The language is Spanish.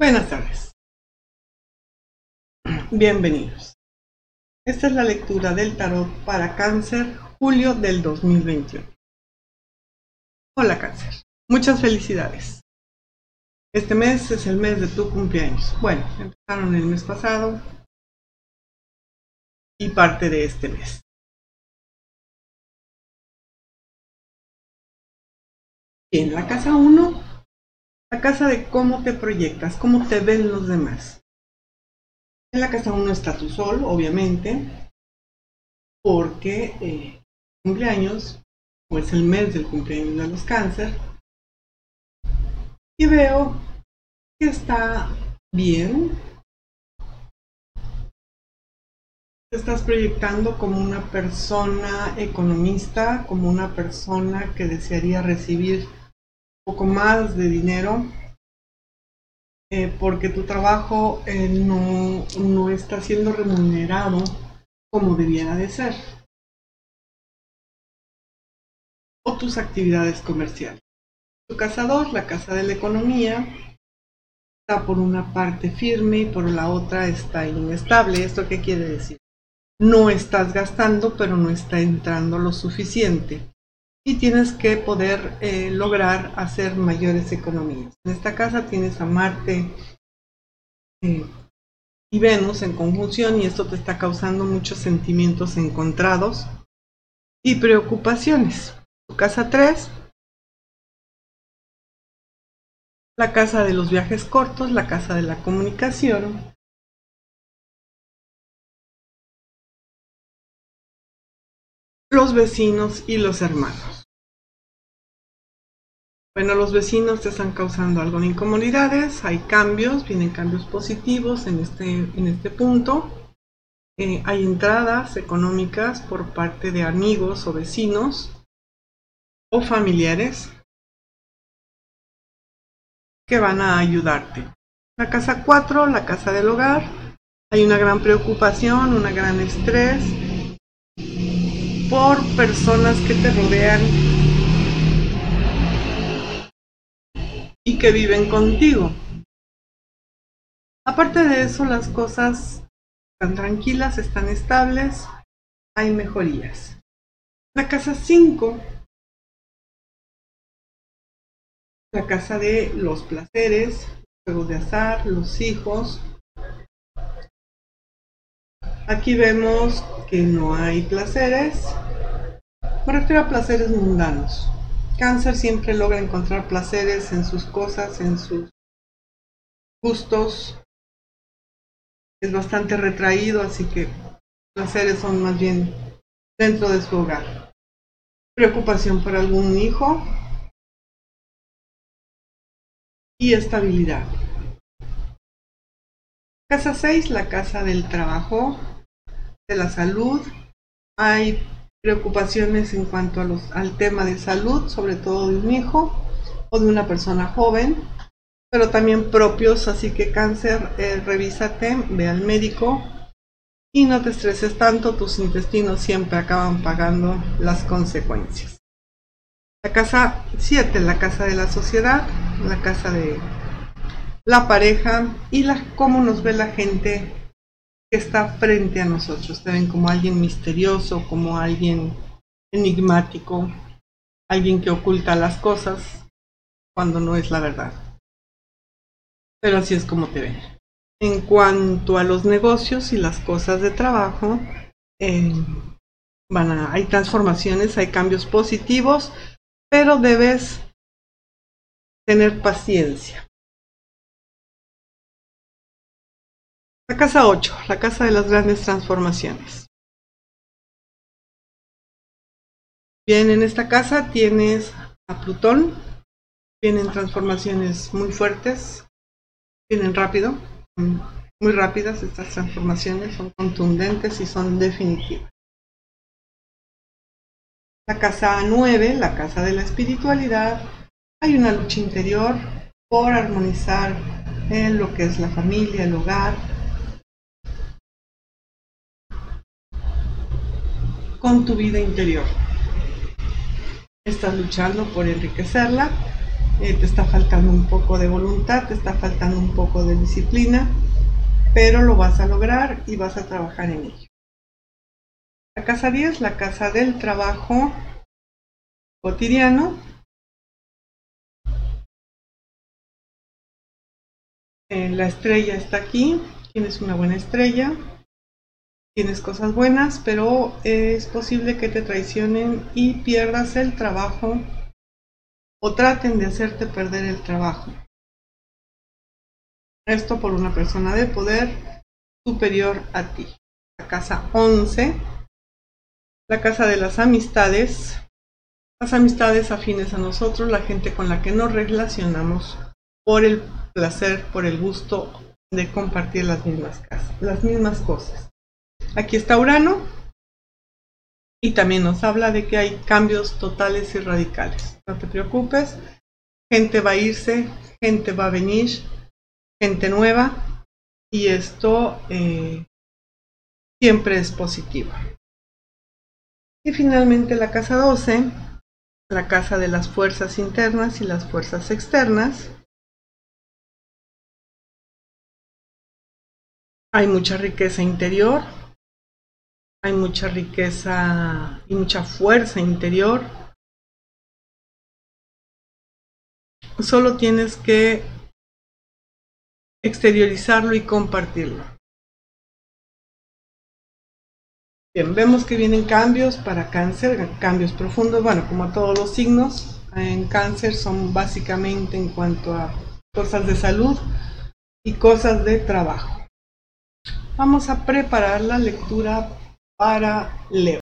Buenas tardes. Bienvenidos. Esta es la lectura del tarot para cáncer, julio del 2021. Hola cáncer. Muchas felicidades. Este mes es el mes de tu cumpleaños. Bueno, empezaron el mes pasado y parte de este mes. En la casa 1 la casa de cómo te proyectas, cómo te ven los demás. En la casa 1 está tu sol, obviamente, porque eh, cumpleaños, o es el mes del cumpleaños de los cáncer. Y veo que está bien. Te estás proyectando como una persona economista, como una persona que desearía recibir poco más de dinero eh, porque tu trabajo eh, no, no está siendo remunerado como debiera de ser. O tus actividades comerciales. Tu cazador, la casa de la economía, está por una parte firme y por la otra está inestable. ¿Esto qué quiere decir? No estás gastando, pero no está entrando lo suficiente y tienes que poder eh, lograr hacer mayores economías. En esta casa tienes a Marte eh, y Venus en conjunción y esto te está causando muchos sentimientos encontrados y preocupaciones. Tu casa 3, la casa de los viajes cortos, la casa de la comunicación, los vecinos y los hermanos. Bueno, los vecinos te están causando algo de incomodidades, hay cambios, vienen cambios positivos en este, en este punto. Eh, hay entradas económicas por parte de amigos o vecinos o familiares que van a ayudarte. La casa 4, la casa del hogar, hay una gran preocupación, una gran estrés, por personas que te rodean y que viven contigo. Aparte de eso, las cosas están tranquilas, están estables, hay mejorías. La casa 5, la casa de los placeres, juegos de azar, los hijos, Aquí vemos que no hay placeres. Me refiero a placeres mundanos. Cáncer siempre logra encontrar placeres en sus cosas, en sus gustos. Es bastante retraído, así que placeres son más bien dentro de su hogar. Preocupación por algún hijo y estabilidad. Casa 6, la casa del trabajo, de la salud. Hay preocupaciones en cuanto a los, al tema de salud, sobre todo de un hijo o de una persona joven, pero también propios, así que cáncer, eh, revísate, ve al médico y no te estreses tanto, tus intestinos siempre acaban pagando las consecuencias. La casa 7, la casa de la sociedad, la casa de la pareja y la, cómo nos ve la gente que está frente a nosotros. Te ven como alguien misterioso, como alguien enigmático, alguien que oculta las cosas cuando no es la verdad. Pero así es como te ven. En cuanto a los negocios y las cosas de trabajo, eh, van a, hay transformaciones, hay cambios positivos, pero debes tener paciencia. La casa 8, la casa de las grandes transformaciones. Bien, en esta casa tienes a Plutón, vienen transformaciones muy fuertes, vienen rápido, muy rápidas. Estas transformaciones, son contundentes y son definitivas. La casa 9, la casa de la espiritualidad, hay una lucha interior por armonizar en lo que es la familia, el hogar, con tu vida interior. Estás luchando por enriquecerla eh, te está faltando un poco de voluntad, te está faltando un poco de disciplina, pero lo vas a lograr y vas a trabajar en ello. La casa 10, la casa del trabajo cotidiano. Eh, la estrella está aquí, tienes una buena estrella, tienes cosas buenas, pero es posible que te traicionen y pierdas el trabajo o traten de hacerte perder el trabajo. Esto por una persona de poder superior a ti. La casa 11, la casa de las amistades, las amistades afines a nosotros, la gente con la que nos relacionamos por el placer, por el gusto de compartir las mismas, casas, las mismas cosas. Aquí está Urano y también nos habla de que hay cambios totales y radicales. No te preocupes, gente va a irse, gente va a venir, gente nueva y esto eh, siempre es positivo. Y finalmente la casa 12, la casa de las fuerzas internas y las fuerzas externas. Hay mucha riqueza interior, hay mucha riqueza y mucha fuerza interior. Solo tienes que exteriorizarlo y compartirlo. Bien, vemos que vienen cambios para cáncer, cambios profundos, bueno, como todos los signos, en cáncer son básicamente en cuanto a cosas de salud y cosas de trabajo. Vamos a preparar la lectura para Leo.